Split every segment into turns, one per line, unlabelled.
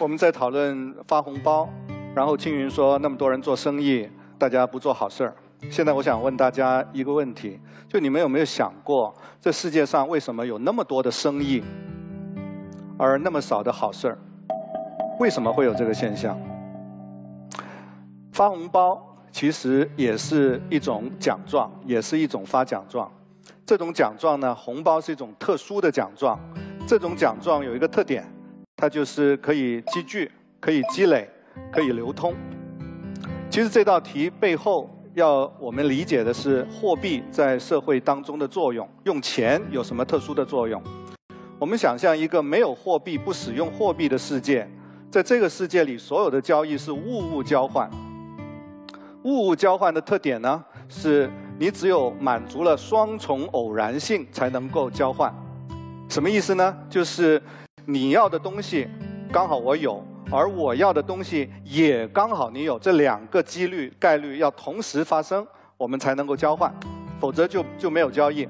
我们在讨论发红包，然后青云说那么多人做生意，大家不做好事儿。现在我想问大家一个问题：就你们有没有想过，这世界上为什么有那么多的生意，而那么少的好事儿？为什么会有这个现象？发红包其实也是一种奖状，也是一种发奖状。这种奖状呢，红包是一种特殊的奖状。这种奖状有一个特点，它就是可以积聚、可以积累、可以流通。其实这道题背后要我们理解的是货币在社会当中的作用，用钱有什么特殊的作用？我们想象一个没有货币、不使用货币的世界，在这个世界里，所有的交易是物物交换。物物交换的特点呢，是你只有满足了双重偶然性才能够交换。什么意思呢？就是你要的东西刚好我有，而我要的东西也刚好你有，这两个几率概率要同时发生，我们才能够交换，否则就就没有交易。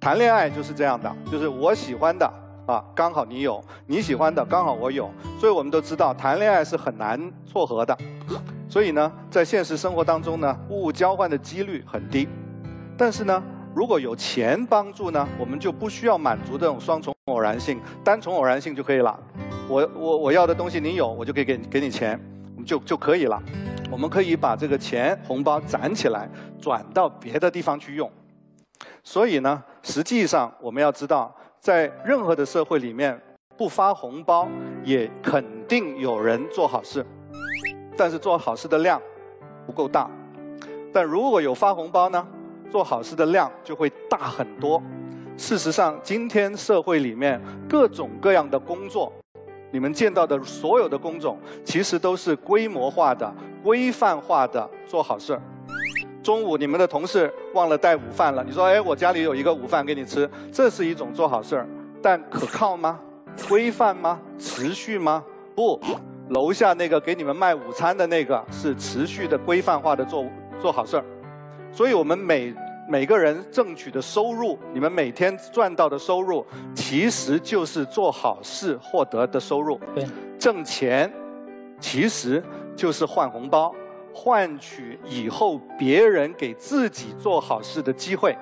谈恋爱就是这样的，就是我喜欢的啊，刚好你有；你喜欢的刚好我有，所以我们都知道谈恋爱是很难撮合的。所以呢，在现实生活当中呢，物物交换的几率很低。但是呢，如果有钱帮助呢，我们就不需要满足这种双重偶然性，单从偶然性就可以了。我我我要的东西你有，我就可以给给你钱，我们就就可以了。我们可以把这个钱红包攒起来，转到别的地方去用。所以呢，实际上我们要知道，在任何的社会里面，不发红包也肯定有人做好事。但是做好事的量不够大，但如果有发红包呢，做好事的量就会大很多。事实上，今天社会里面各种各样的工作，你们见到的所有的工种，其实都是规模化的、规范化的做好事儿。中午你们的同事忘了带午饭了，你说：“哎，我家里有一个午饭给你吃。”这是一种做好事儿，但可靠吗？规范吗？持续吗？不。楼下那个给你们卖午餐的那个是持续的规范化的做做好事儿，所以我们每每个人挣取的收入，你们每天赚到的收入，其实就是做好事获得的收入。
对，
挣钱其实就是换红包，换取以后别人给自己做好事的机会。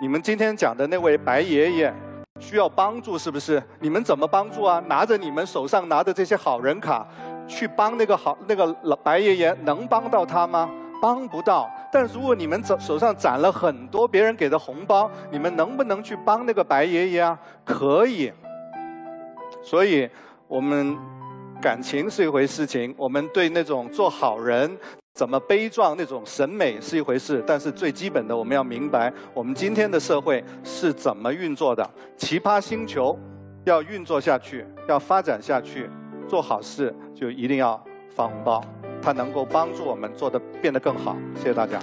你们今天讲的那位白爷爷。需要帮助是不是？你们怎么帮助啊？拿着你们手上拿的这些好人卡，去帮那个好那个老白爷爷，能帮到他吗？帮不到。但如果你们手手上攒了很多别人给的红包，你们能不能去帮那个白爷爷啊？可以。所以，我们感情是一回事情，我们对那种做好人。怎么悲壮那种审美是一回事，但是最基本的我们要明白，我们今天的社会是怎么运作的。奇葩星球要运作下去，要发展下去，做好事就一定要发红包，它能够帮助我们做的变得更好。谢谢大家。